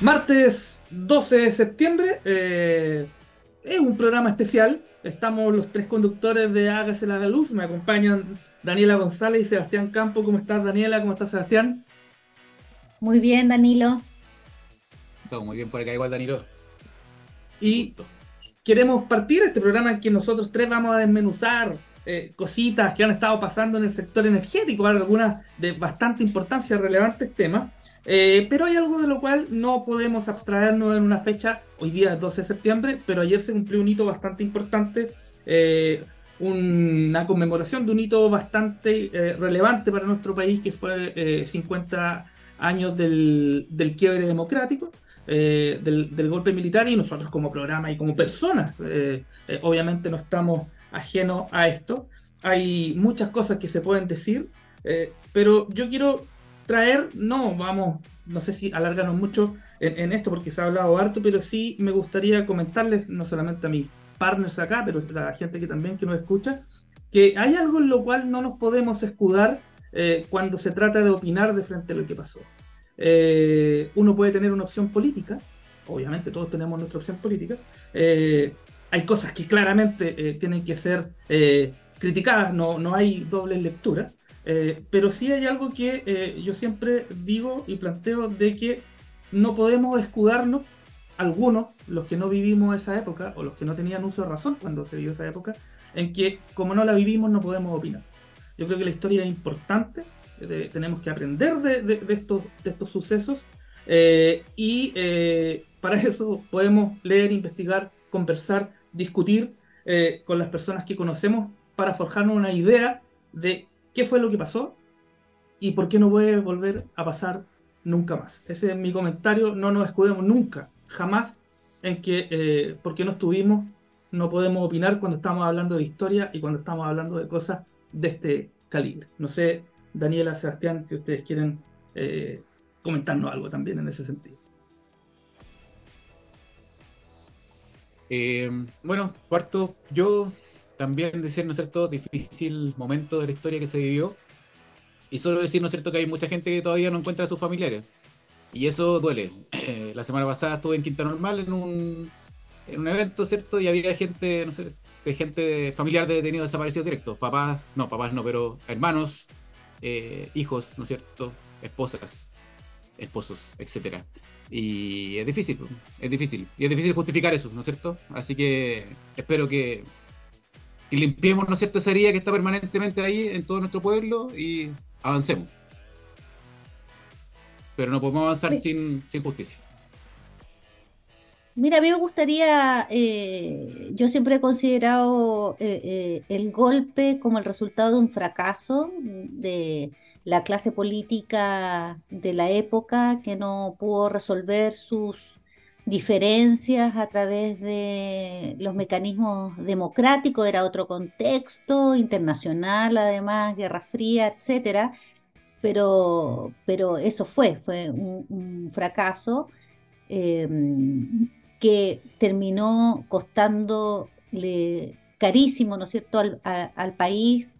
Martes 12 de septiembre eh, es un programa especial. Estamos los tres conductores de Hágase la Luz. Me acompañan Daniela González y Sebastián Campo. ¿Cómo estás, Daniela? ¿Cómo estás, Sebastián? Muy bien, Danilo. Todo muy bien por acá, igual, Danilo. Y queremos partir este programa en que nosotros tres vamos a desmenuzar eh, cositas que han estado pasando en el sector energético, algunas de bastante importancia, relevantes temas. Eh, pero hay algo de lo cual no podemos abstraernos en una fecha, hoy día es 12 de septiembre, pero ayer se cumplió un hito bastante importante, eh, una conmemoración de un hito bastante eh, relevante para nuestro país, que fue 50 años del, quiebre democrático. Del, del, golpe militar y nosotros como programa y como personas obviamente no estamos ajenos a esto hay muchas cosas que se pueden decir pero yo quiero traer, no, vamos, no sé si alargarnos mucho en, esto porque se ha hablado harto, pero sí me gustaría comentarles, no solamente a mis partners acá, pero a la gente que también que nos escucha, que hay algo en lo cual no nos podemos escudar eh, cuando se trata de opinar de frente a lo que pasó. Eh, uno puede tener una opción política, obviamente todos tenemos nuestra opción política, eh, hay cosas que claramente tienen que ser criticadas, no, no hay doble lectura, eh, pero sí hay algo que eh, yo siempre digo y planteo de que no podemos escudarnos, algunos, los que no vivimos esa época o los que no tenían uso de razón cuando se vivió esa época, en que como no la vivimos no podemos opinar. Yo creo que la historia es importante, tenemos que aprender de, estos, de estos sucesos eh, y para eso podemos leer, investigar, conversar, discutir con las personas que conocemos para forjarnos una idea de qué fue lo que pasó y por qué no puede volver a pasar nunca más. Ese es mi comentario, no nos escudemos nunca, jamás en que eh, porque no estuvimos no podemos opinar cuando estamos hablando de historia y cuando estamos hablando de cosas de este calibre. No sé, Daniela, Sebastián, si ustedes quieren eh, comentarnos algo también en ese sentido. Eh, bueno, cuarto, yo también decir, ¿no es cierto?, difícil momento de la historia que se vivió. Y solo decir, ¿no es cierto?, que hay mucha gente que todavía no encuentra a sus familiares. Y eso duele. la semana pasada estuve en Quinta Normal en un, en un evento, ¿cierto? Y había gente, no sé, de gente familiar de detenidos desaparecidos directos. Papás, no, papás no, pero hermanos, eh, hijos, ¿no es cierto? Esposas, esposos, etcétera. Y es difícil, es difícil. Y es difícil justificar eso, ¿no es cierto? Así que espero que y limpiemos, ¿no es cierto?, esa herida que está permanentemente ahí en todo nuestro pueblo y avancemos. Pero no podemos avanzar sin, sin justicia. Mira, a mí me gustaría, eh, yo siempre he considerado eh, eh, el golpe como el resultado de un fracaso de la clase política de la época que no pudo resolver sus diferencias a través de los mecanismos democráticos, era otro contexto, internacional además, Guerra Fría, etcétera, pero, pero eso fue, fue un, fracaso em, que terminó costándole carísimo, ¿no es cierto?, al país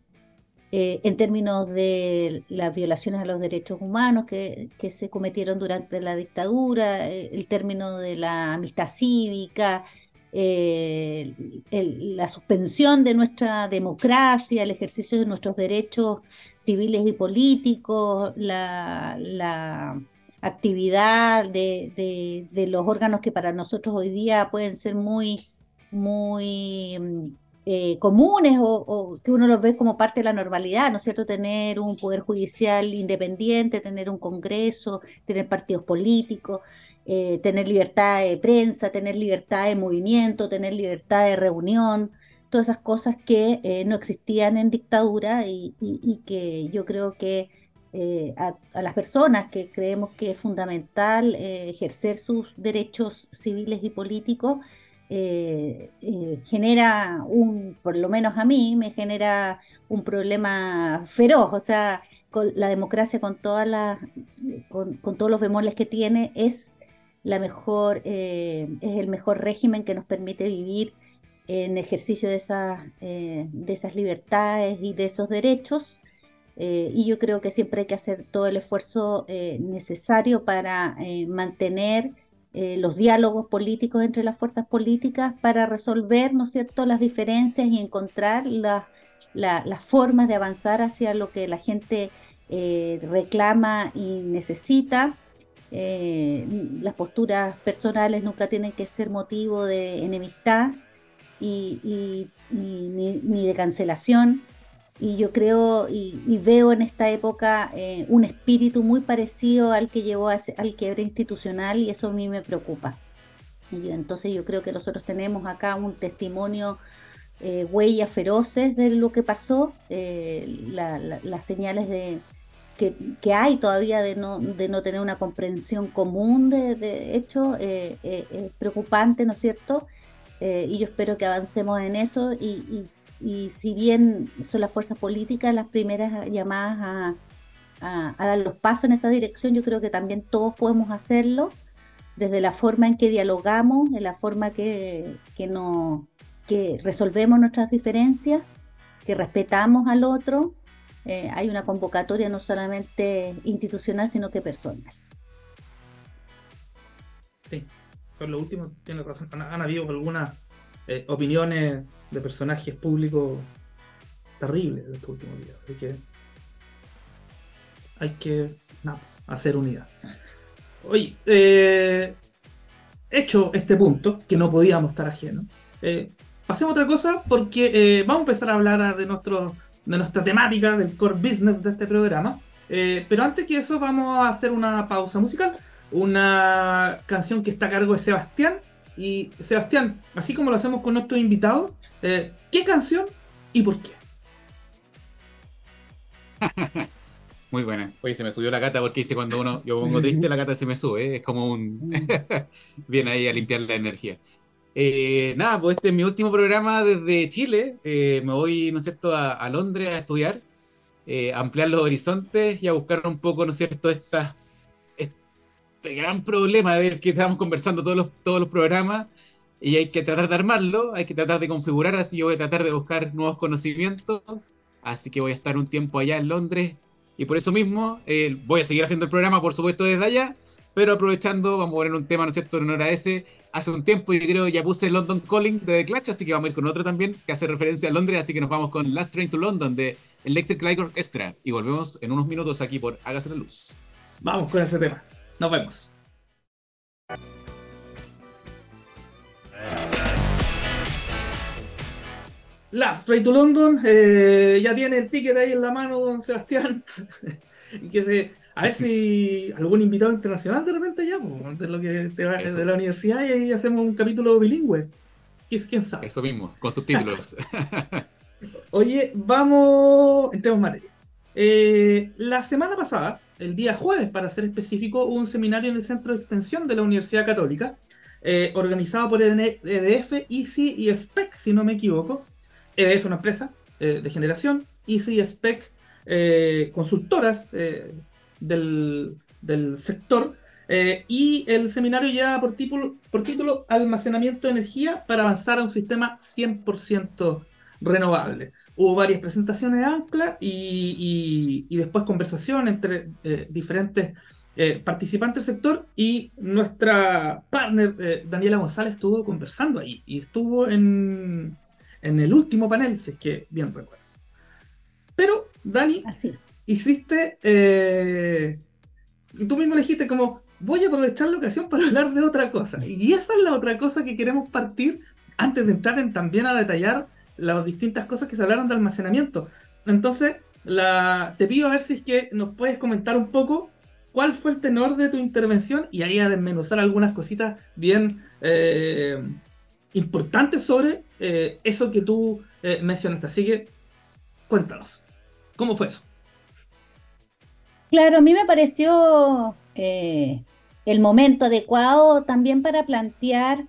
eh, en términos de las violaciones a los derechos humanos que, se cometieron durante la dictadura, eh, el término de la amistad cívica, eh, la suspensión de nuestra democracia, el ejercicio de nuestros derechos civiles y políticos, la, actividad de, de, los órganos que para nosotros hoy día pueden ser muy, muy eh, comunes o, que uno los ve como parte de la normalidad, ¿no es cierto? Tener un poder judicial independiente, tener un congreso, tener partidos políticos, eh, tener libertad de prensa, tener libertad de movimiento, tener libertad de reunión, todas esas cosas que eh, no existían en dictadura y, que yo creo que a, a, las personas que creemos que es fundamental ejercer sus derechos civiles y políticos, eh, eh, genera un, por lo menos a mí, me genera un problema feroz. O sea, con la democracia con todas las, con, todos los bemoles que tiene, es la mejor, eh, es el mejor régimen que nos permite vivir en ejercicio de de esas libertades y de esos derechos. y yo creo que siempre hay que hacer todo el esfuerzo necesario para mantener eh, los diálogos políticos entre las fuerzas políticas para resolver, ¿no es cierto?, las diferencias y encontrar las formas de avanzar hacia lo que la gente eh, reclama y necesita. Eh, las posturas personales nunca tienen que ser motivo de enemistad y, ni, de cancelación. Y yo creo y, veo en esta época eh, un espíritu muy parecido al que llevó al quiebre institucional y eso a mí me preocupa. Y entonces yo creo que nosotros tenemos acá un testimonio, eh, huellas feroces de lo que pasó, las señales de, que, hay todavía de no, de no tener una comprensión común de, hecho eh, eh, es preocupante, ¿no es cierto? Eh, y yo espero que avancemos en eso y, y, si bien son las fuerzas políticas las primeras llamadas a, dar los pasos en esa dirección, yo creo que también todos podemos hacerlo desde la forma en que dialogamos, en la forma que, que, no, que resolvemos nuestras diferencias, que respetamos al otro eh, hay una convocatoria no solamente institucional, sino que personal. Sí, con lo último tiene razón. Han, habido algunas eh, opiniones de personajes públicos terribles de estos últimos días. Así que hay que hacer unidad. Oye, eh, hecho este punto, que no podíamos estar ajenos, pasemos a otra cosa porque vamos a empezar a hablar de nuestros de nuestra temática, del core business de este programa. Eh, pero antes que eso, vamos a hacer una pausa musical. Una canción que está a cargo de Sebastián. Y Sebastián, así como lo hacemos con nuestros invitados, eh, ¿qué canción y por qué? Muy buena. Oye, se me subió la gata porque dice cuando uno yo pongo triste, la gata se me sube. Es como un. Viene ahí a limpiar la energía. Eh, nada, pues este es mi último programa desde Chile. Eh, me voy, ¿no es cierto?, a, Londres a estudiar, eh, a ampliar los horizontes y a buscar un poco, ¿no es cierto?, esta, este gran problema del que estamos conversando todos los, todos los programas. Y hay que tratar de armarlo, hay que tratar de configurar, así yo voy a tratar de buscar nuevos conocimientos. Así que voy a estar un tiempo allá en Londres. Y por eso mismo voy a seguir haciendo el programa, por supuesto, desde allá pero aprovechando, vamos a poner un tema, ¿no es cierto?, en honor a ese. Hace un tiempo yo creo ya puse London Calling de The Clash, así que vamos a ir con otro también que hace referencia a Londres, así que nos vamos con Last Train to London de Electric Light Orchestra. Y volvemos en unos minutos aquí por Hágase la Luz. Vamos con ese tema. Nos vemos. Last Train to London, eh, ya tiene el ticket ahí en la mano, don Sebastián. y que se a ver si algún invitado internacional de repente ya, de lo que te va de la universidad y ahí hacemos un capítulo bilingüe. ¿Quién sabe? Eso mismo, con subtítulos. Oye, vamos, entremos en materia. Eh, la semana pasada, el día jueves para ser específico, hubo un seminario en el Centro de Extensión de la Universidad Católica, eh, organizado por EDF, ICI y SPEC, si no me equivoco. EDF una empresa eh, de generación, ICI y SPEC consultoras del, sector. Eh, y el seminario lleva por título, por título Almacenamiento de energía para avanzar a un sistema 100% renovable. Hubo varias presentaciones de Ancla y, después conversación entre eh, diferentes eh, participantes del sector y nuestra partner Daniela González estuvo conversando ahí y estuvo en, en el último panel, si es que bien recuerdo. Pero Dani, Así es. hiciste, eh, y tú mismo dijiste como, voy a aprovechar la ocasión para hablar de otra cosa. Y esa es la otra cosa que queremos partir antes de entrar en también a detallar las distintas cosas que se hablaron de almacenamiento. Entonces, la, te pido a ver si es que nos puedes comentar un poco cuál fue el tenor de tu intervención y ahí a desmenuzar algunas cositas bien eh, importantes sobre eh, eso que tú mencionaste. Así que, cuéntanos. ¿Cómo fue eso? Claro, a mí me pareció eh, el momento adecuado también para plantear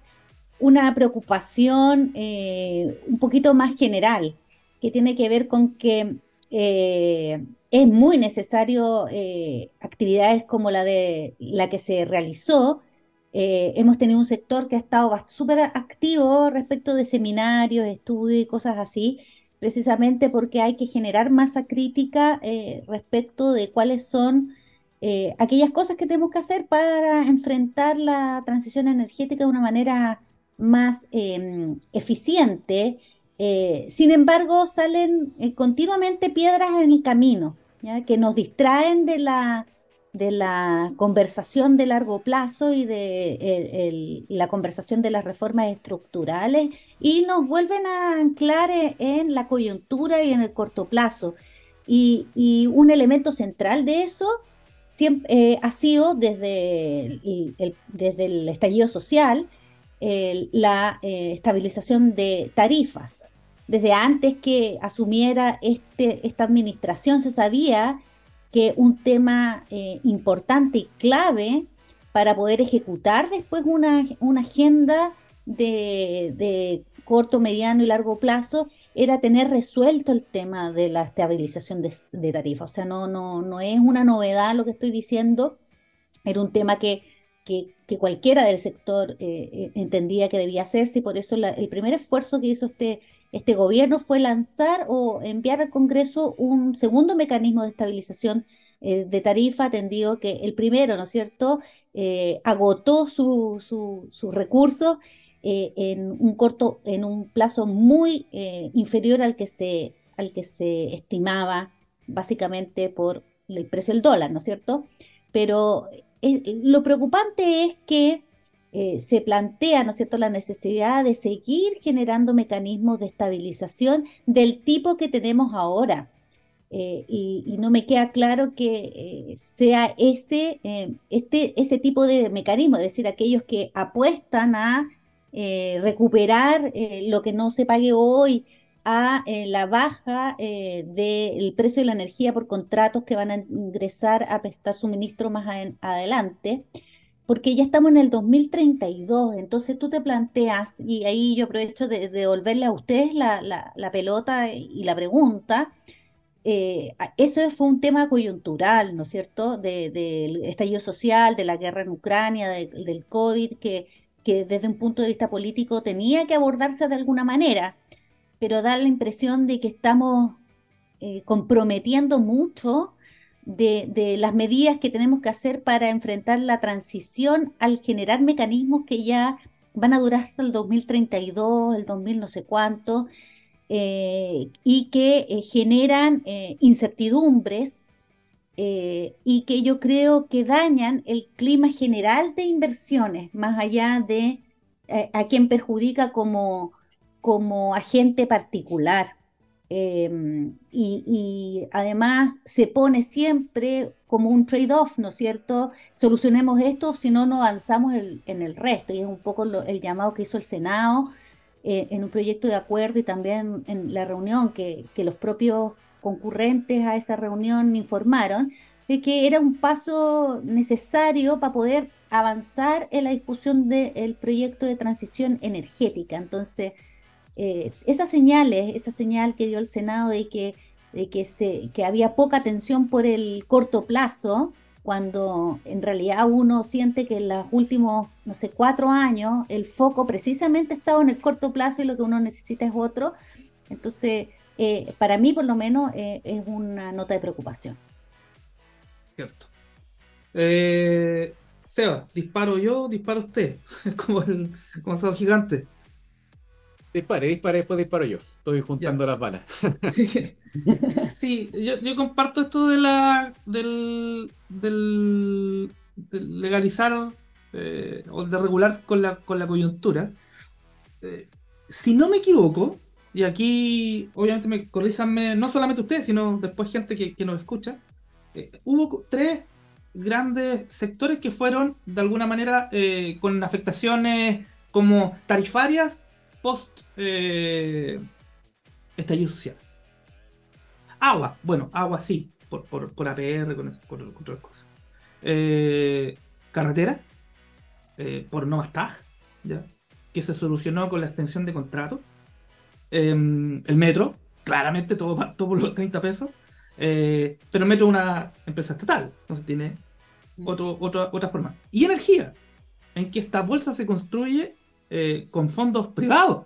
una preocupación eh, un poquito más general, que tiene que ver con que eh, es muy necesario actividades como la de la que se realizó. hemos tenido un sector que ha estado súper activo respecto de seminarios, estudios y cosas así, precisamente porque hay que generar masa crítica eh, respecto de cuáles son eh, aquellas cosas que tenemos que hacer para enfrentar la transición energética de una manera más em, eficiente. Eh, sin embargo, salen eh, continuamente piedras en el camino, que nos distraen de la, de la conversación de largo plazo y de la conversación de las reformas estructurales y nos vuelven a anclar en la coyuntura y en el corto plazo. Y, un elemento central de eso eh, ha sido desde desde el estallido social la eh, estabilización de tarifas. Desde antes que asumiera este, esta administración se sabía que un tema eh, importante y clave para poder ejecutar después una, una agenda de, de, corto, mediano y largo plazo era tener resuelto el tema de la estabilización de, de tarifas. O sea, no, no, no es una novedad lo que estoy diciendo, era un tema que, que, cualquiera del sector eh, eh, entendía que debía hacerse y por eso el primer esfuerzo que hizo este, este gobierno fue lanzar o enviar al Congreso un segundo mecanismo de estabilización eh, de tarifa, atendido que el primero, ¿no es cierto?, agotó sus su, recursos en un corto, en un plazo muy inferior al que, se, al que se estimaba, básicamente por el precio del dólar, ¿no es cierto? Pero lo preocupante es que eh, se plantea, ¿no es cierto?, la necesidad de seguir generando mecanismos de estabilización del tipo que tenemos ahora. Eh, y, no me queda claro que eh, sea ese, este, ese tipo de mecanismo, es decir, aquellos que apuestan a recuperar lo que no se pague hoy, a la baja del precio de la energía por contratos que van a ingresar a prestar suministro más adelante porque ya estamos en el 2032, entonces tú te planteas, y ahí yo aprovecho de, devolverle a ustedes la, pelota y la pregunta, eh, eso fue un tema coyuntural, ¿no es cierto?, del estallido social, de la guerra en Ucrania, del COVID, que, que desde un punto de vista político tenía que abordarse de alguna manera, pero da la impresión de que estamos eh, comprometiendo mucho de, las medidas que tenemos que hacer para enfrentar la transición al generar mecanismos que ya van a durar hasta el 2032, el 2000 no sé cuánto, eh, y que eh, generan incertidumbres y que yo creo que dañan el clima general de inversiones, más allá de a quien perjudica como, como agente particular. Em, y, además se pone siempre como un trade-off, ¿no es cierto? Solucionemos esto, si no, no avanzamos en el resto. Y es un poco el llamado que hizo el Senado eh, en un proyecto de acuerdo y también en la reunión que, que los propios concurrentes a esa reunión informaron, de que era un paso necesario para poder avanzar en la discusión del proyecto de transición energética. Entonces, eh, esas señales, esa señal que dio el Senado de que, de que, se, que había poca atención por el corto plazo, cuando en realidad uno siente que en los últimos, no sé, cuatro años el foco precisamente ha estado en el corto plazo y lo que uno necesita es otro. Entonces, eh, para mí por lo menos eh, es una nota de preocupación. Cierto. Eh, Seba, disparo yo, disparo usted, como el como gigante. Dispare, dispare, después disparo yo. Estoy juntando las balas. Sí, yo, comparto esto de la del, del, legalizar eh, o de regular con la, con la coyuntura. Eh, si no me equivoco, y aquí obviamente me corríjanme, no solamente ustedes, sino después gente que, nos escucha, eh, hubo tres grandes sectores que fueron de alguna manera con afectaciones como tarifarias post eh, estallido social. Agua, bueno, agua sí, por, por, APR, con, otras cosas. Eh, carretera, eh, por no TAG, ¿ya? que se solucionó con la extensión de contrato. Em, el metro, claramente todo, todo por los 30 pesos. pero el metro es una empresa estatal, entonces tiene mm. otro, otra, otra forma. Y energía, en que esta bolsa se construye eh, con fondos privados.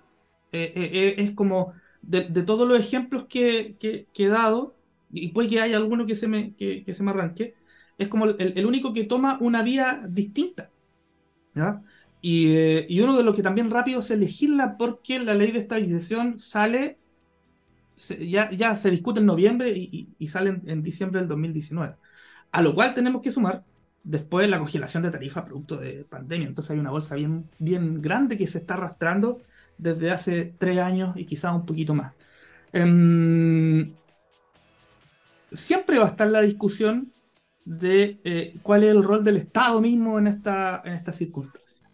Eh, eh, es como de, todos los ejemplos que, he dado, y puede que haya alguno que se me, que, se me arranque, es como el, único que toma una vía distinta. Y, y, uno de los que también rápido se legisla porque la ley de estabilización sale, ya, ya se discute en noviembre y, sale en, diciembre del 2019. A lo cual tenemos que sumar después la congelación de tarifas producto de pandemia. Entonces hay una bolsa bien, bien grande que se está arrastrando desde hace tres años y quizás un poquito más. Em, siempre va a estar la discusión de eh, cuál es el rol del Estado mismo en esta, en esta circunstancia.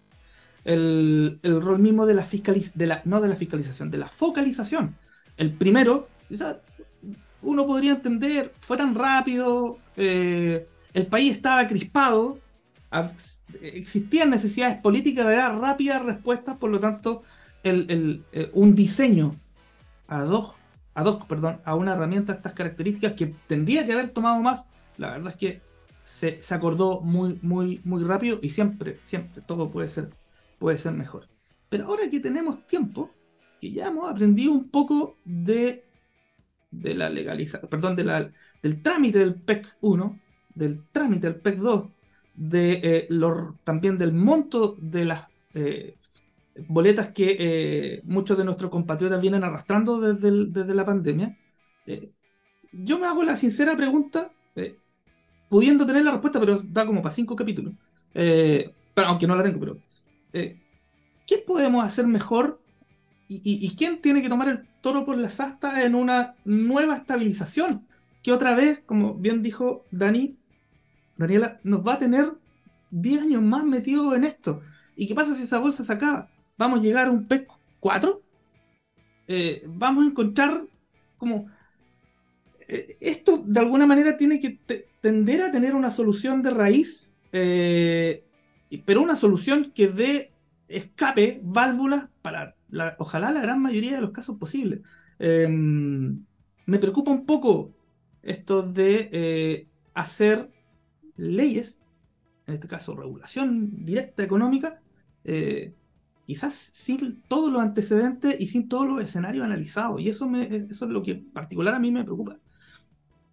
El, rol mismo de la, fiscalización, no de la fiscalización, de la focalización. El primero, uno podría entender, fue tan rápido, eh, el país estaba crispado, existían necesidades políticas de dar rápidas respuestas, por lo tanto, eh, un diseño ad hoc, perdón, a una herramienta de estas características que tendría que haber tomado más, la verdad es que se, acordó muy, muy, muy rápido y siempre, siempre todo puede ser, puede ser mejor. Pero ahora que tenemos tiempo, que ya hemos aprendido un poco de, la legalización, perdón, del trámite del PEC 1, del trámite del PEC 2, de, eh, también del monto de las eh, boletas que eh, muchos de nuestros compatriotas vienen arrastrando desde, la pandemia, yo me hago la sincera pregunta, pudiendo tener la respuesta, pero da como para cinco capítulos, aunque no la tengo, pero ¿qué podemos hacer mejor y, quién tiene que tomar el toro por las astas en una nueva estabilización? Que otra vez, como bien dijo Dani, Daniela, nos va a tener 10 años más metidos en esto. ¿Y qué pasa si esa bolsa se acaba? vamos a llegar a un PEC 4, eh, vamos a encontrar como... Eh, esto de alguna manera tiene que tender a tener una solución de raíz, eh, pero una solución que dé escape, válvulas para ojalá la gran mayoría de los casos posibles. Em, me preocupa un poco esto de hacer leyes, en este caso regulación directa económica, quizás sin todos los antecedentes y sin todos los escenarios analizados. Y eso, me, es lo que en particular a mí me preocupa.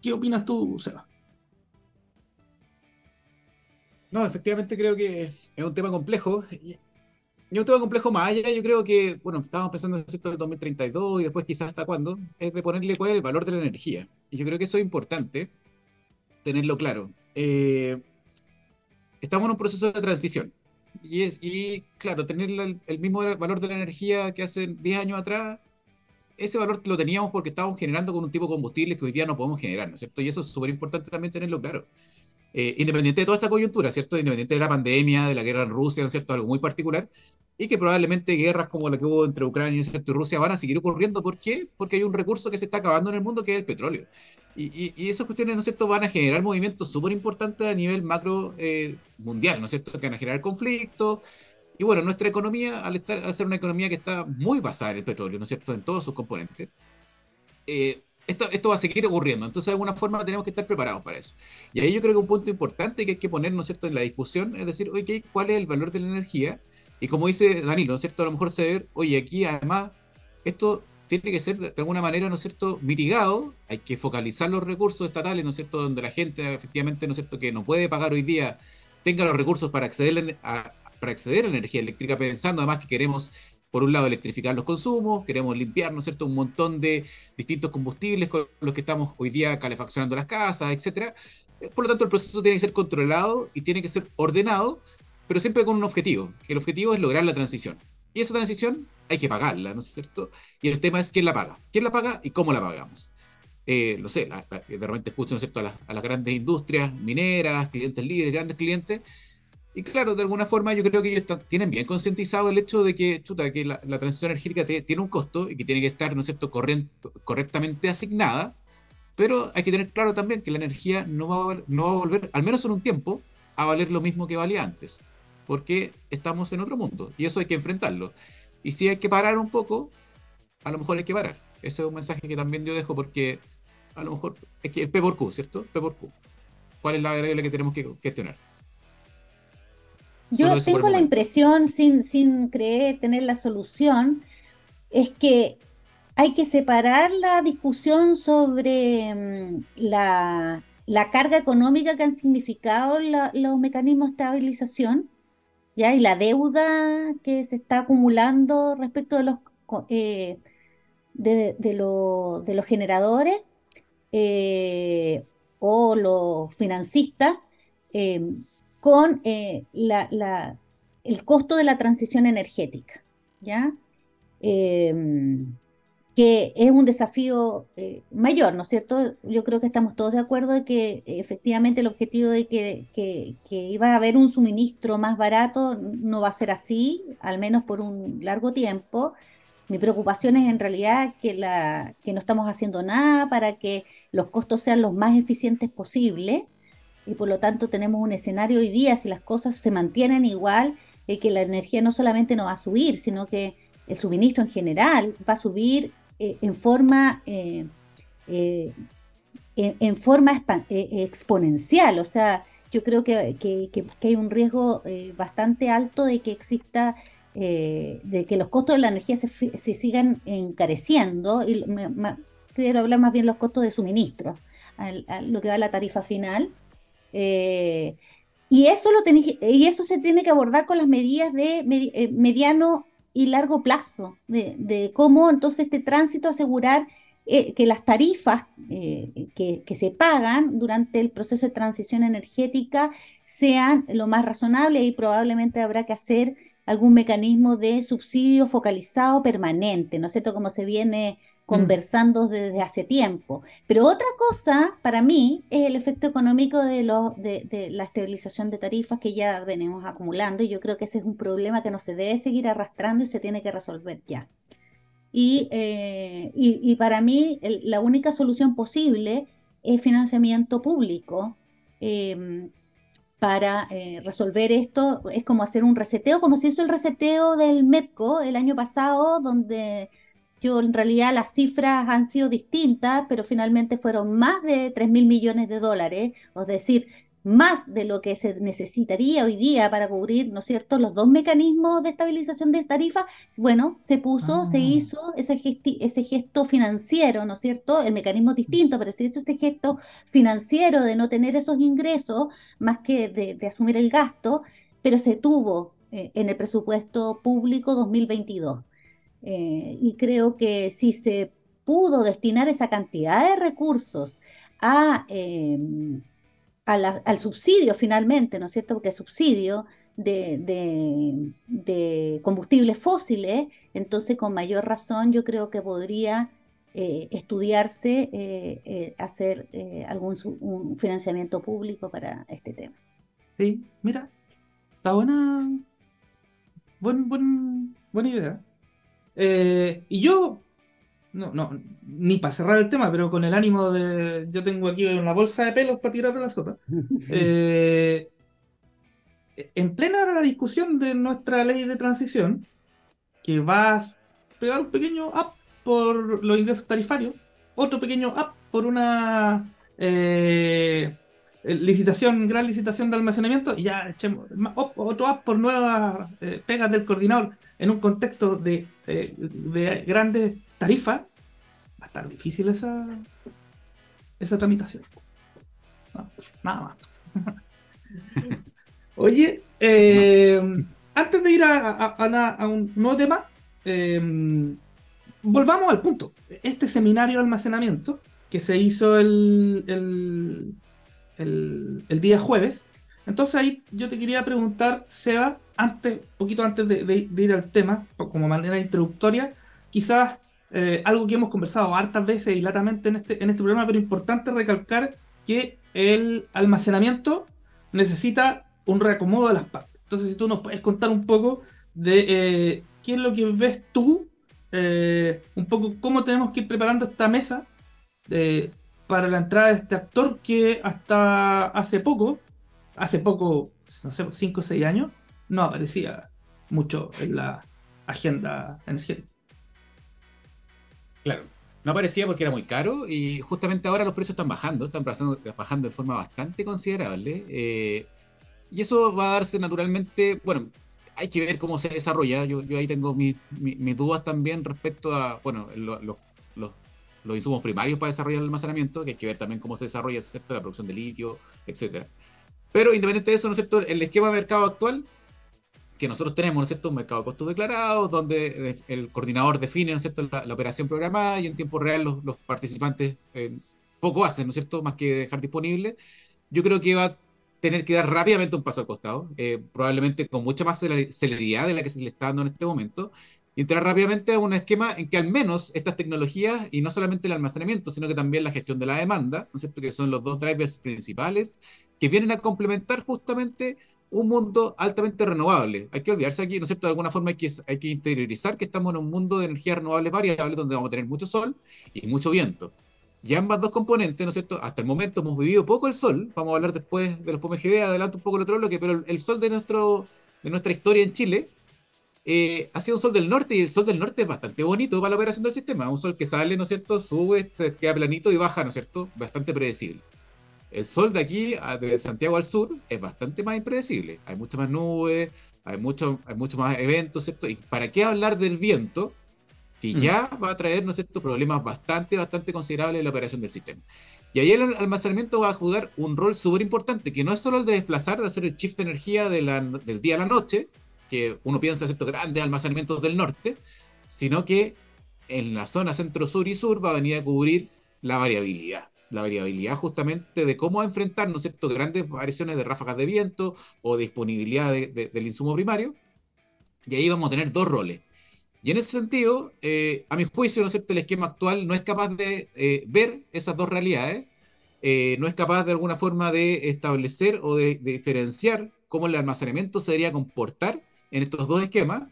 ¿Qué opinas tú, Seba? No, efectivamente creo que es un tema complejo. Y es un tema complejo más allá, yo creo que, bueno, estábamos pensando en el 2032 y después quizás hasta cuándo, es de ponerle cuál es el valor de la energía. Y yo creo que eso es importante tenerlo claro. Eh, estamos en un proceso de transición y, es, y claro, tener el mismo valor de la energía que hace 10 años atrás, ese valor lo teníamos porque estábamos generando con un tipo de combustible que hoy día no podemos generar, ¿no es cierto? Y eso es súper importante también tenerlo claro. Eh, independiente de toda esta coyuntura, ¿cierto? Independiente de la pandemia, de la guerra en Rusia, ¿no es cierto? Algo muy particular, y que probablemente guerras como la que hubo entre Ucrania y Rusia van a seguir ocurriendo. ¿Por qué? Porque hay un recurso que se está acabando en el mundo que es el petróleo. Y, y, esas cuestiones, ¿no es cierto?, van a generar movimientos súper importantes a nivel macro eh, mundial, ¿no es cierto?, que van a generar conflictos. Y bueno, nuestra economía, al, estar, al ser una economía que está muy basada en el petróleo, ¿no es cierto?, en todos sus componentes, eh, esto, esto va a seguir ocurriendo. Entonces, de alguna forma, tenemos que estar preparados para eso. Y ahí yo creo que un punto importante que hay que poner, ¿no es cierto?, en la discusión es decir, oye, ¿cuál es el valor de la energía? Y como dice Danilo, ¿no es cierto? A lo mejor se ve, oye, aquí además, esto tiene que ser de alguna manera, ¿no es cierto?, mitigado, hay que focalizar los recursos estatales, ¿no es cierto?, donde la gente efectivamente, ¿no es cierto?, que no puede pagar hoy día, tenga los recursos para acceder a, para acceder a energía eléctrica, pensando además que queremos, por un lado, electrificar los consumos, queremos limpiar, ¿no es cierto?, un montón de distintos combustibles con los que estamos hoy día calefaccionando las casas, etcétera. Por lo tanto, el proceso tiene que ser controlado y tiene que ser ordenado, pero siempre con un objetivo, que el objetivo es lograr la transición. Y esa transición hay que pagarla, ¿no es cierto? Y el tema es quién la paga, quién la paga y cómo la pagamos. Eh, no sé, de repente escucho, ¿no es cierto?, a las, grandes industrias mineras, clientes líderes, grandes clientes, y claro, de alguna forma yo creo que ellos tienen bien concientizado el hecho de que, chuta, que la, transición energética tiene un costo y que tiene que estar, ¿no es cierto?, correctamente asignada, pero hay que tener claro también que la energía no va, no va a volver, al menos en un tiempo, a valer lo mismo que valía antes porque estamos en otro mundo y eso hay que enfrentarlo. Y si hay que parar un poco, a lo mejor hay que parar. Ese es un mensaje que también yo dejo porque a lo mejor es que el P por Q, ¿cierto? P por Q. ¿Cuál es la regla que tenemos que gestionar? Yo tengo la impresión, sin, sin creer tener la solución, es que hay que separar la discusión sobre mm, la la carga económica que han significado los mecanismos de estabilización, ¿ya? y la deuda que se está acumulando respecto de los, eh, de, de, los generadores eh, o los financistas eh, con la, el costo de la transición energética. ¿ya? Que es un desafío eh, mayor, ¿no es cierto? Yo creo que estamos todos de acuerdo de que efectivamente el objetivo de que, que, iba a haber un suministro más barato no va a ser así, al menos por un largo tiempo. Mi preocupación es en realidad que, la, que no estamos haciendo nada para que los costos sean los más eficientes posibles y por lo tanto tenemos un escenario hoy día, si las cosas se mantienen igual, de que la energía no solamente no va a subir, sino que el suministro en general va a subir eh, en forma, eh, eh, en, forma exponencial. O sea, yo creo que, hay un riesgo bastante alto de que exista, de que los costos de la energía se, sigan encareciendo. Y quiero hablar más bien los costos de suministro, lo que va a la tarifa final. y eso, lo y eso se tiene que abordar con las medidas de mediano y largo plazo, de, cómo entonces este tránsito asegurar eh, que las tarifas eh, que, se pagan durante el proceso de transición energética sean lo más razonable y probablemente habrá que hacer algún mecanismo de subsidio focalizado permanente, ¿no es cierto? Como se viene Mm. conversando desde hace tiempo. Pero otra cosa para mí es el efecto económico de, lo, de, la estabilización de tarifas que ya venimos acumulando y yo creo que ese es un problema que no se debe seguir arrastrando y se tiene que resolver ya. Y, eh, para mí la única solución posible es financiamiento público. Em, para eh, resolver esto es como hacer un reseteo, como se hizo el reseteo del MEPCO el año pasado, donde en realidad las cifras han sido distintas, pero finalmente fueron más de 3 mil millones de dólares, es decir, más de lo que se necesitaría hoy día para cubrir, ¿no es cierto?, los dos mecanismos de estabilización de tarifas. Bueno, se puso, se ah. hizo ese, ese gesto financiero, ¿no es cierto? El mecanismo es distinto, pero se hizo ese gesto financiero de no tener esos ingresos más que de, asumir el gasto, pero se tuvo eh, en el presupuesto público 2022. Eh, y creo que si se pudo destinar esa cantidad de recursos a, em, al subsidio finalmente, ¿no es cierto? Porque subsidio de, de, combustibles fósiles, entonces con mayor razón yo creo que podría eh, estudiarse eh, hacer algún financiamiento público para este tema. Sí, mira, está buena, buen, buen, buena idea. Eh, y yo, no, no, ni para cerrar el tema, pero con el ánimo de. Yo tengo aquí una bolsa de pelos para tirar a la sopa. Eh, en plena discusión de nuestra ley de transición, que va a pegar un pequeño up por los ingresos tarifarios, otro pequeño up por una eh, licitación, gran licitación de almacenamiento, y ya echemos otro up por nuevas pegas del coordinador en un contexto de, eh, de grandes tarifas, va a estar difícil esa, esa tramitación. nada más. Oye, eh, antes de ir a, un nuevo tema, eh, volvamos al punto. Este seminario de almacenamiento que se hizo el, el, el día jueves, entonces ahí yo te quería preguntar, Seba, antes, poquito antes de, ir al tema, como manera introductoria, quizás eh, algo que hemos conversado hartas veces y latamente en este, en este programa, pero importante recalcar que el almacenamiento necesita un reacomodo de las partes. Entonces, si tú nos puedes contar un poco de eh, qué es lo que ves tú, eh, un poco cómo tenemos que ir preparando esta mesa para la entrada de este actor que hasta hace poco, hace poco, no sé, 5 o 6 años, no aparecía mucho en la agenda energética. Claro, no aparecía porque era muy caro y justamente ahora los precios están bajando, están bajando, de forma bastante considerable. Eh, y eso va a darse naturalmente, bueno, hay que ver cómo se desarrolla. Yo, ahí tengo mis, dudas también respecto a, bueno, los, los insumos primarios para desarrollar el almacenamiento, que hay que ver también cómo se desarrolla la producción de litio, etc. Pero independiente de eso, ¿no es cierto? el esquema de mercado actual que nosotros tenemos, ¿no es cierto? Un mercado de costos declarados, donde el coordinador define, ¿no es cierto?, la, operación programada y en tiempo real los, los participantes eh, poco hacen, ¿no es cierto?, más que dejar disponible. Yo creo que va a tener que dar rápidamente un paso al costado, eh, probablemente con mucha más celeridad de la que se le está dando en este momento, y entrar rápidamente a un esquema en que al menos estas tecnologías, y no solamente el almacenamiento, sino que también la gestión de la demanda, ¿no es cierto?, que son los dos drivers principales, que vienen a complementar justamente un mundo altamente renovable. Hay que olvidarse aquí, ¿no es cierto? De alguna forma hay que, hay que interiorizar que estamos en un mundo de energías renovables variables donde vamos a tener mucho sol y mucho viento. Y ambas dos componentes, ¿no es cierto? Hasta el momento hemos vivido poco el sol, vamos a hablar después de los PMGD, adelanto un poco el otro bloque, pero el, sol de, nuestro, de nuestra historia en Chile eh, ha sido un sol del norte y el sol del norte es bastante bonito para la operación del sistema. Un sol que sale, ¿no es cierto? Sube, se queda planito y baja, ¿no es cierto? Bastante predecible. El sol de aquí, de Santiago al sur, es bastante más impredecible. Hay muchas más nubes, hay mucho, hay mucho más eventos, ¿cierto? ¿Y para qué hablar del viento? Que mm. ya va a traer, ¿no es cierto?, problemas bastante, bastante considerables en la operación del sistema. Y ahí el almacenamiento va a jugar un rol súper importante, que no es solo el de desplazar, de hacer el shift de energía del día a la noche, que uno piensa, ¿cierto?, grandes almacenamientos del norte, sino que en la zona centro-sur y sur va a venir a cubrir la variabilidad la variabilidad justamente de cómo enfrentar, ¿no grandes variaciones de ráfagas de viento o disponibilidad del insumo primario. Y ahí vamos a tener dos roles. Y en ese sentido, eh, a mi juicio, ¿no el esquema actual no es capaz de eh, ver esas dos realidades, eh, no es capaz de alguna forma de establecer o de, diferenciar cómo el almacenamiento se debería comportar en estos dos esquemas.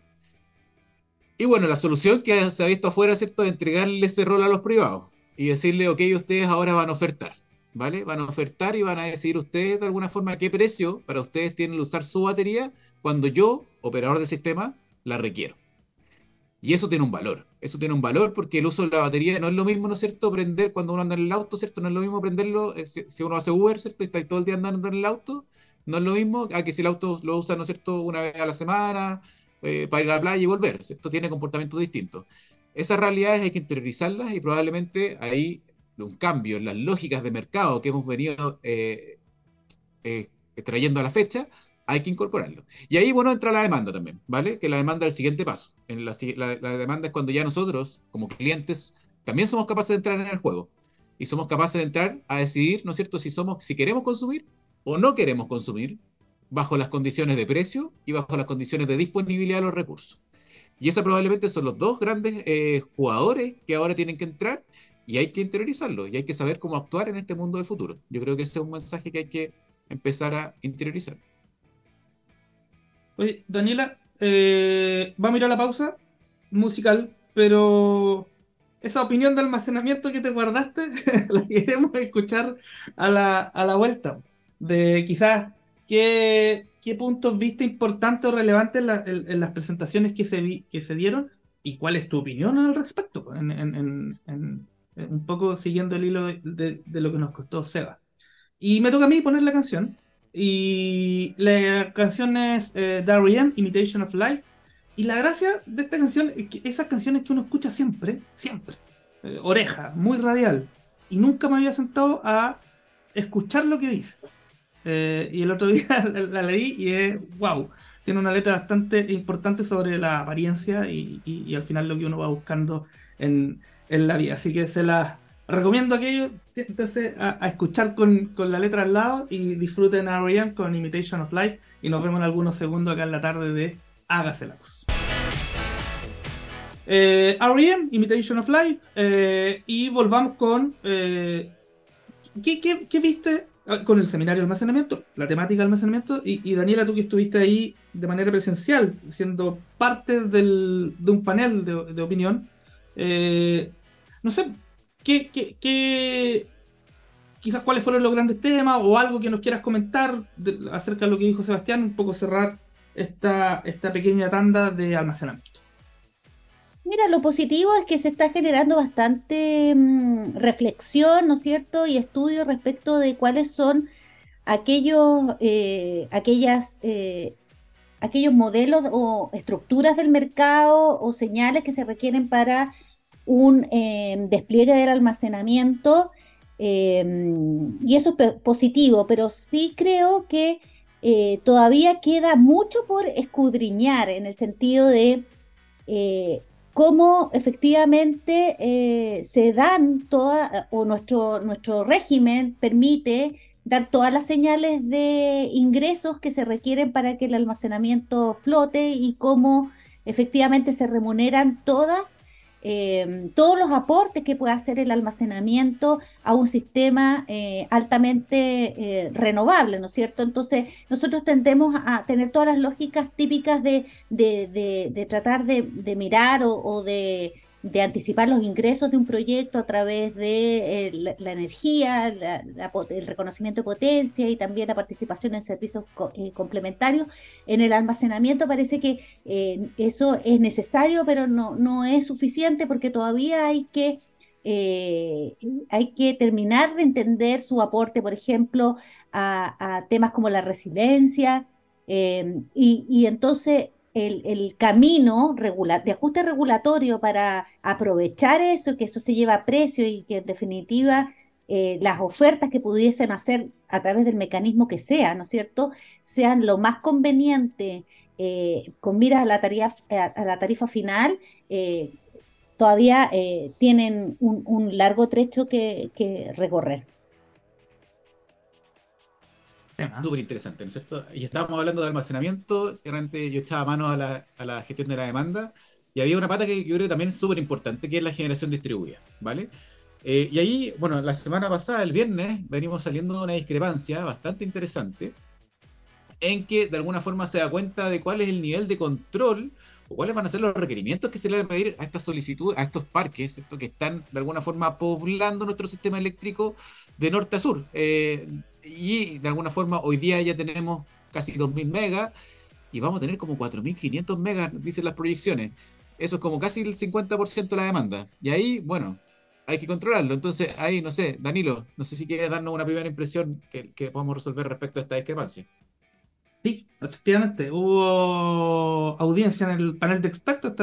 Y bueno, la solución que se ha visto afuera, ¿cierto?, de entregarle ese rol a los privados y decirle, ok, ustedes ahora van a ofertar, ¿vale? Van a ofertar y van a decir ustedes de alguna forma qué precio para ustedes tienen que usar su batería cuando yo, operador del sistema, la requiero. Y eso tiene un valor. Eso tiene un valor porque el uso de la batería no es lo mismo, ¿no es cierto? Prender cuando uno anda en el auto, ¿cierto? No es lo mismo prenderlo eh, si uno hace Uber, ¿cierto? Y está todo el día andando en el auto. No es lo mismo a que si el auto lo usa, ¿no es cierto? Una vez a la semana eh, para ir a la playa y volver, ¿cierto? Tiene comportamientos distintos. Esas realidades hay que interiorizarlas y probablemente hay un cambio en las lógicas de mercado que hemos venido eh, eh, trayendo a la fecha, hay que incorporarlo. Y ahí, bueno, entra la demanda también, ¿vale? Que la demanda es el siguiente paso. En la, demanda es cuando ya nosotros, como clientes, también somos capaces de entrar en el juego. Y somos capaces de entrar a decidir, ¿no es cierto?, si, somos, si queremos consumir o no queremos consumir bajo las condiciones de precio y bajo las condiciones de disponibilidad de los recursos. Y esos probablemente son los dos grandes eh, jugadores que ahora tienen que entrar y hay que interiorizarlo y hay que saber cómo actuar en este mundo del futuro. Yo creo que ese es un mensaje que hay que empezar a interiorizar. Oye, Daniela, eh, va a mirar la pausa musical, pero esa opinión de almacenamiento que te guardaste la queremos escuchar a la, a la vuelta. De quizás qué, qué puntos viste importantes o relevantes en, las presentaciones que se, que se dieron y cuál es tu opinión al respecto, un poco siguiendo el hilo de, lo que nos costó Seba. Y me toca a mí poner la canción. Y la canción es eh, Imitation of Life. Y la gracia de esta canción es que esas canciones que uno escucha siempre, siempre, eh, oreja, muy radial. Y nunca me había sentado a escuchar lo que dice. Eh, y el otro día la, leí y es, wow, tiene una letra bastante importante sobre la apariencia y, al final lo que uno va buscando en, la vida. Así que se la recomiendo aquello, entonces a, escuchar con, la letra al lado y disfruten a R.E.M. con Imitation of Life y nos vemos en algunos segundos acá en la tarde de Hágase la voz. Eh, R.E.M., Imitation of Life eh, y volvamos con... ¿qué, qué, qué viste con el seminario de almacenamiento, la temática de almacenamiento, y, Daniela, tú que estuviste ahí de manera presencial, siendo parte de un panel de, opinión, eh, no sé, ¿qué, qué, quizás cuáles fueron los grandes temas o algo que nos quieras comentar acerca de lo que dijo Sebastián, un poco cerrar esta, esta pequeña tanda de almacenamiento. Mira, lo positivo es que se está generando bastante mm, reflexión, ¿no es cierto? Y estudio respecto de cuáles son aquellos, eh, aquellas, eh, aquellos modelos o estructuras del mercado o señales que se requieren para un despliegue del almacenamiento y eso es positivo, pero sí creo que todavía queda mucho por escudriñar en el sentido de cómo efectivamente eh, se dan todas, o nuestro, nuestro régimen permite dar todas las señales de ingresos que se requieren para que el almacenamiento flote y cómo efectivamente se remuneran todas Em, todos los aportes que puede hacer el almacenamiento a un sistema eh, altamente eh, renovable, ¿no es cierto? Entonces, nosotros tendemos a tener todas las lógicas típicas de, de, tratar de, mirar o de de anticipar los ingresos de un proyecto a través de eh, la, energía, el reconocimiento de potencia y también la participación en servicios eh, complementarios. En el almacenamiento parece que eh, eso es necesario, pero no, no es suficiente porque todavía hay que hay que terminar de entender su aporte, por ejemplo, a, temas como la resiliencia, y, y, entonces el, camino de ajuste regulatorio para aprovechar eso, que eso se lleva a precio y que en definitiva eh, las ofertas que pudiesen hacer a través del mecanismo que sea, ¿no es cierto?, sean lo más conveniente eh, con miras a la tarifa, a la tarifa final, eh, todavía tienen un, largo trecho que recorrer. Súper interesante, ¿no es cierto? Y estábamos hablando de almacenamiento, realmente yo echaba mano a la, a la, gestión de la demanda, y había una pata que yo creo que también es súper importante, que es la generación distribuida, ¿vale? Eh, y ahí, bueno, la semana pasada, el viernes, venimos saliendo de una discrepancia bastante interesante, en que de alguna forma se da cuenta de cuál es el nivel de control o cuáles van a ser los requerimientos que se le van a pedir a estas solicitudes, a estos parques, ¿cierto? que están de alguna forma poblando nuestro sistema eléctrico de norte a sur. Eh, y de alguna forma hoy día ya tenemos casi 2.000 megas y vamos a tener como 4.500 megas, dicen las proyecciones. Eso es como casi el 50% de la demanda. Y ahí, bueno, hay que controlarlo. Entonces, ahí, no sé, Danilo, no sé si quieres darnos una primera impresión que, que podamos resolver respecto a esta discrepancia. Sí, efectivamente. Hubo audiencia en el panel de expertos,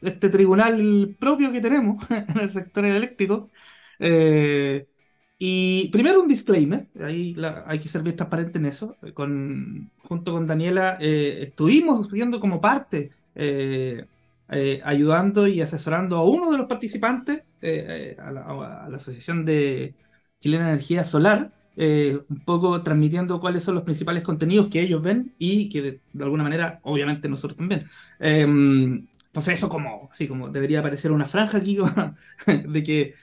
este tribunal propio que tenemos en el sector eléctrico. Eh, y primero un disclaimer, ahí hay que ser bien transparente en eso. Con, junto con Daniela eh, estuvimos viendo como parte, eh, eh, ayudando y asesorando a uno de los participantes, a la, Asociación de Chilena Energía Solar, un poco transmitiendo cuáles son los principales contenidos que ellos ven y que de, alguna manera, obviamente nosotros también. Em, entonces eso como, así como debería aparecer una franja aquí de que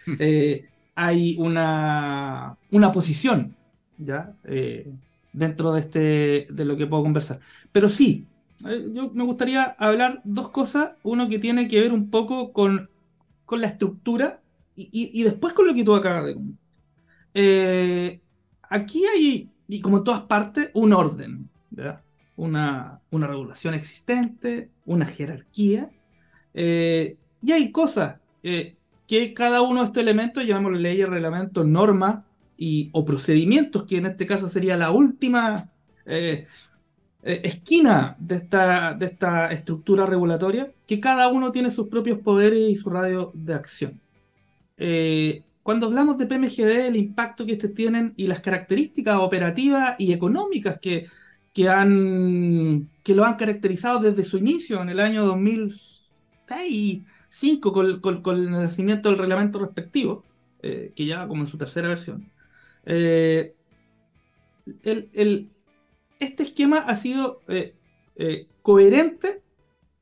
hay una, una posición, ¿ya? Eh, dentro de, este, de lo que puedo conversar. Pero sí, eh, yo me gustaría hablar dos cosas. Uno que tiene que ver un poco con, con la estructura y, después con lo que tú acabas de comentar. Eh, aquí hay, y como en todas partes, un orden, ¿verdad? Una, una regulación existente, una jerarquía. y hay cosas que cada uno de estos elementos, llamémoslo leyes, reglamentos, normas o procedimientos, que en este caso sería la última eh, eh, esquina de esta, de esta estructura regulatoria, que cada uno tiene sus propios poderes y su radio de acción. Eh, cuando hablamos de PMGD, el impacto que estos tienen y las características operativas y económicas que, que, han, que lo han caracterizado desde su inicio en el año 2006 5 con, el nacimiento del reglamento respectivo, eh, que ya como en su tercera versión. Eh, este esquema ha sido eh, coherente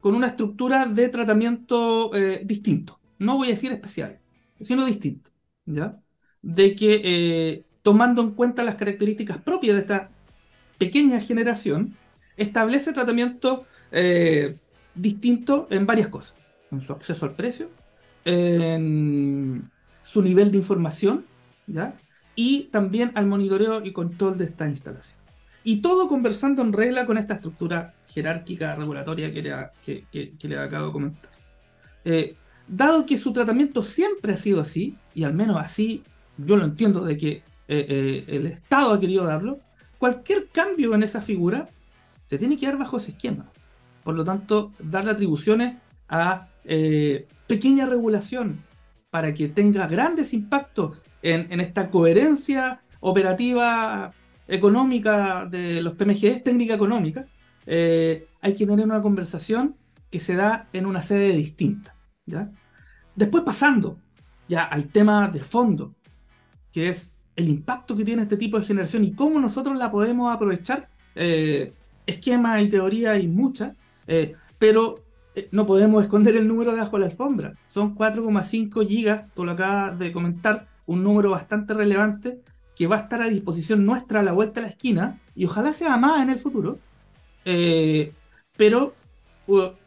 con una estructura de tratamiento distinto. No voy a decir especial, sino distinto. ¿ya? De que tomando en cuenta las características propias de esta pequeña generación, establece tratamiento distinto en varias cosas en su acceso al precio, en su nivel de información, ¿ya? y también al monitoreo y control de esta instalación. Y todo conversando en regla con esta estructura jerárquica regulatoria que le, que, le acabo de comentar. Eh, dado que su tratamiento siempre ha sido así, y al menos así yo lo entiendo de que eh, eh, el Estado ha querido darlo, cualquier cambio en esa figura se tiene que dar bajo ese esquema. Por lo tanto, darle atribuciones a eh, pequeña regulación para que tenga grandes impactos en, esta coherencia operativa económica de los PMGs, técnica económica, eh, hay que tener una conversación que se da en una sede distinta. ¿ya? Después pasando ya al tema de fondo, que es el impacto que tiene este tipo de generación y cómo nosotros la podemos aprovechar. Eh, esquemas y teoría hay muchas, eh, pero no podemos esconder el número debajo de la alfombra. Son 4,5 gigas, tú lo acabas de comentar, un número bastante relevante que va a estar a disposición nuestra a la vuelta de la esquina y ojalá sea más en el futuro. Eh, pero,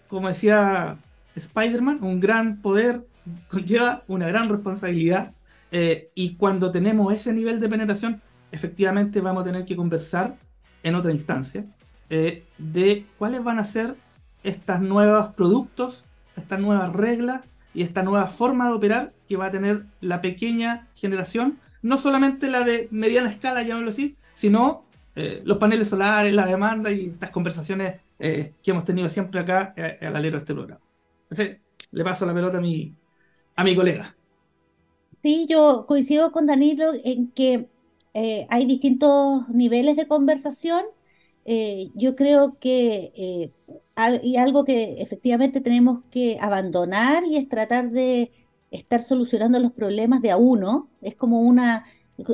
como decía Spider-Man, un gran poder conlleva una gran responsabilidad eh, y cuando tenemos ese nivel de penetración, efectivamente vamos a tener que conversar en otra instancia de cuáles van a ser estos nuevos productos, estas nuevas reglas y esta nueva forma de operar que va a tener la pequeña generación, no solamente la de mediana escala, llamémoslo así, sino eh, los paneles solares, la demanda y estas conversaciones eh, que hemos tenido siempre acá eh, al alero de este programa. le paso la pelota a mi, a mi colega. Sí, yo coincido con Danilo en que hay distintos niveles de conversación. yo creo que y algo que efectivamente tenemos que abandonar y es tratar de estar solucionando los problemas de a uno. Es como una,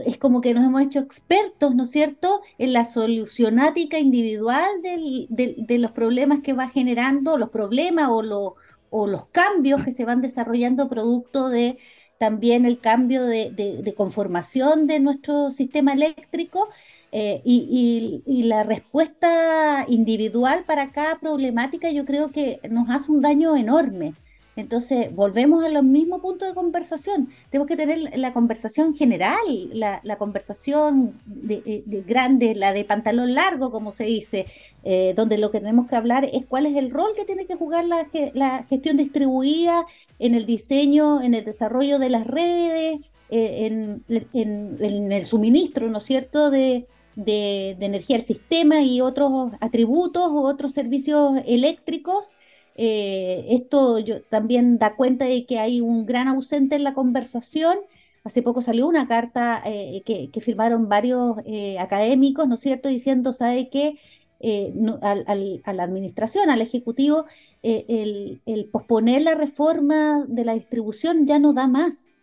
es como que nos hemos hecho expertos, ¿no es cierto?, en la solucionática individual de los problemas que va generando, los problemas o, o los cambios que se van desarrollando producto de también el cambio de conformación de nuestro sistema eléctrico eh, y, la respuesta individual para cada problemática yo creo que nos hace un daño enorme. Entonces, volvemos a los mismos puntos de conversación. Tenemos que tener la conversación general, la, conversación de, grande, la de pantalón largo, como se dice, eh, donde lo que tenemos que hablar es cuál es el rol que tiene que jugar la, la gestión distribuida en el diseño, en el desarrollo de las redes, eh, en, en, el suministro, ¿no es cierto?, de, de, energía del sistema y otros atributos o otros servicios eléctricos. Eh, esto yo, también da cuenta de que hay un gran ausente en la conversación. Hace poco salió una carta eh, que, firmaron varios eh, académicos, ¿no es cierto?, diciendo, ¿sabe qué? a la administración, al Ejecutivo, el, el, posponer la reforma de la distribución ya no da más.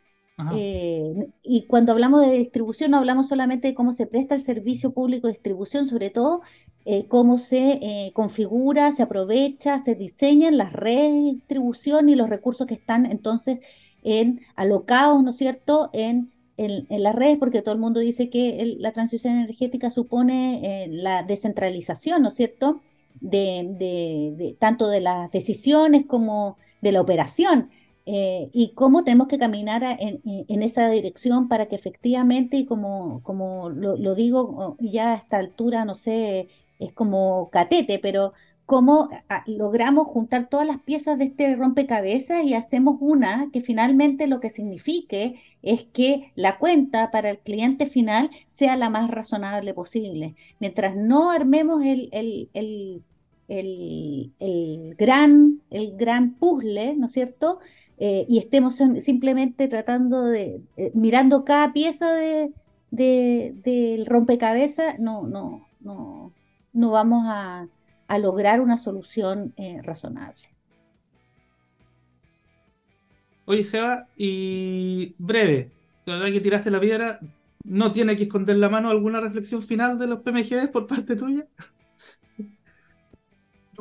Eh, y cuando hablamos de distribución, no hablamos solamente de cómo se presta el servicio público de distribución, sobre todo eh, cómo se eh, configura, se aprovecha, se diseñan las redes de distribución y los recursos que están entonces en alocados, ¿no es cierto?, en, en, las redes, porque todo el mundo dice que la transición energética supone la descentralización, ¿no es cierto?, de, de, tanto de las decisiones como de la operación. Eh, y cómo tenemos que caminar en, esa dirección para que efectivamente, y como, como lo, digo ya a esta altura, no sé, es como catete, pero cómo logramos juntar todas las piezas de este rompecabezas y hacemos una que finalmente lo que signifique es que la cuenta para el cliente final sea la más razonable posible. Mientras no armemos el, el, el, el gran, el gran puzzle, ¿no es cierto? Eh, y estemos simplemente tratando de, eh, mirando cada pieza de, del rompecabezas, no, no, no, no vamos a, lograr una solución eh, razonable. Oye, Seba, y breve, la verdad que tiraste la piedra, ¿no tiene que esconder la mano alguna reflexión final de los PMGs por parte tuya?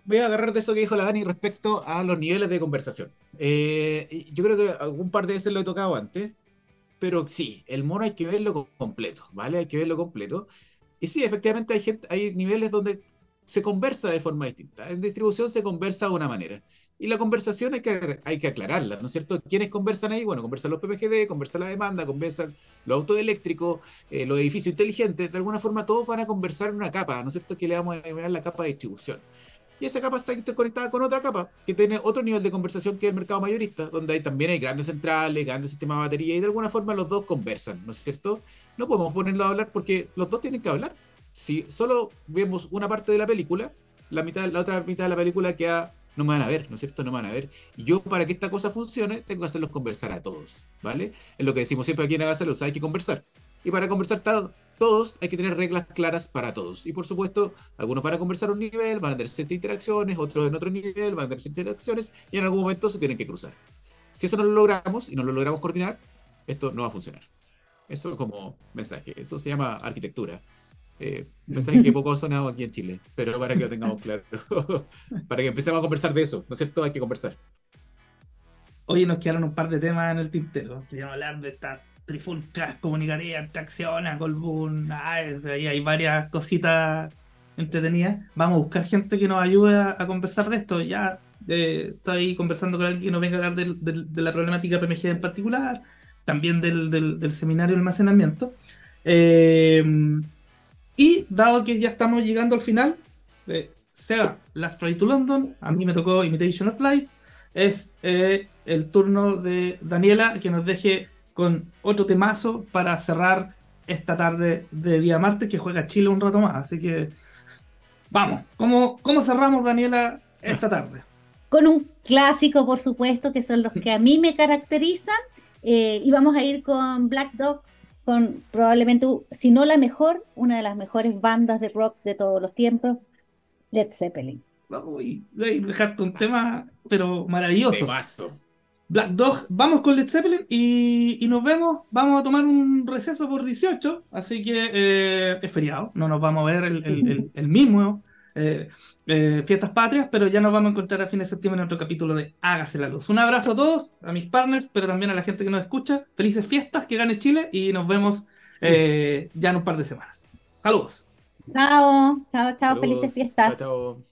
voy a agarrar de eso que dijo la Dani respecto a los niveles de conversación. Eh, yo creo que algún par de veces lo he tocado antes, pero sí, el mono hay que verlo completo, ¿vale? Hay que verlo completo. Y sí, efectivamente hay, gente, hay niveles donde se conversa de forma distinta. En distribución se conversa de una manera. Y la conversación hay que, hay que aclararla, ¿no es cierto? ¿Quiénes conversan ahí? Bueno, conversan los PPGD, conversan la demanda, conversan los autos eléctricos, eh, los edificios inteligentes. De alguna forma todos van a conversar en una capa, ¿no es cierto? Que le vamos a denominar la capa de distribución y esa capa está interconectada con otra capa que tiene otro nivel de conversación que el mercado mayorista, donde hay, también hay grandes centrales, grandes sistemas de batería y de alguna forma los dos conversan, ¿no es cierto? No podemos ponerlo a hablar porque los dos tienen que hablar. Si solo vemos una parte de la película, la, mitad, la otra mitad de la película queda no me van a ver, ¿no es cierto? No me van a ver. Y yo, para que esta cosa funcione, tengo que hacerlos conversar a todos, ¿vale? Es lo que decimos siempre aquí en Agasalos, hay que conversar. Y para conversar todos, hay que tener reglas claras para todos. Y por supuesto, algunos van a conversar un nivel, van a tener ciertas interacciones, otros en otro nivel, van a tener ciertas interacciones, y en algún momento se tienen que cruzar. Si eso no lo logramos y no lo logramos coordinar, esto no va a funcionar. Eso es como mensaje, eso se llama arquitectura. Eh, mensaje que poco ha sonado aquí en Chile, pero para que lo tengamos claro, para que empecemos a conversar de eso, ¿no es cierto? Hay que conversar. Hoy nos quedaron un par de temas en el tintero. Queríamos hablar de estas trifulcas comunicativas, tracciones, Colbún, ahí hay varias cositas entretenidas. Vamos a buscar gente que nos ayude a, conversar de esto. Ya eh, estoy conversando con alguien que nos venga a hablar de la problemática PMG en particular, también del, seminario de almacenamiento. Eh, y dado que ya estamos llegando al final, eh, sea Last Ride to London, a mí me tocó Imitation of Life, es eh, el turno de Daniela que nos deje con otro temazo para cerrar esta tarde de Día Marte que juega Chile un rato más. Así que vamos, ¿cómo, cómo cerramos Daniela esta tarde? Con un clásico, por supuesto, que son los que a mí me caracterizan. Eh, y vamos a ir con Black Dog con probablemente, si no la mejor, una de las mejores bandas de rock de todos los tiempos, Led Zeppelin. Uy, dejaste un tema, pero maravilloso. Black Dog, vamos con Led Zeppelin y, nos vemos. Vamos a tomar un receso por 18, así que eh, es feriado, no nos vamos a ver el, el mismo eh, eh, fiestas patrias, pero ya nos vamos a encontrar a fin de septiembre en otro capítulo de Hágase la Luz. Un abrazo a todos, a mis partners, pero también a la gente que nos escucha. Felices fiestas, que gane Chile y nos vemos eh, ya en un par de semanas. Saludos. Chao, chao, chao, felices fiestas. chao.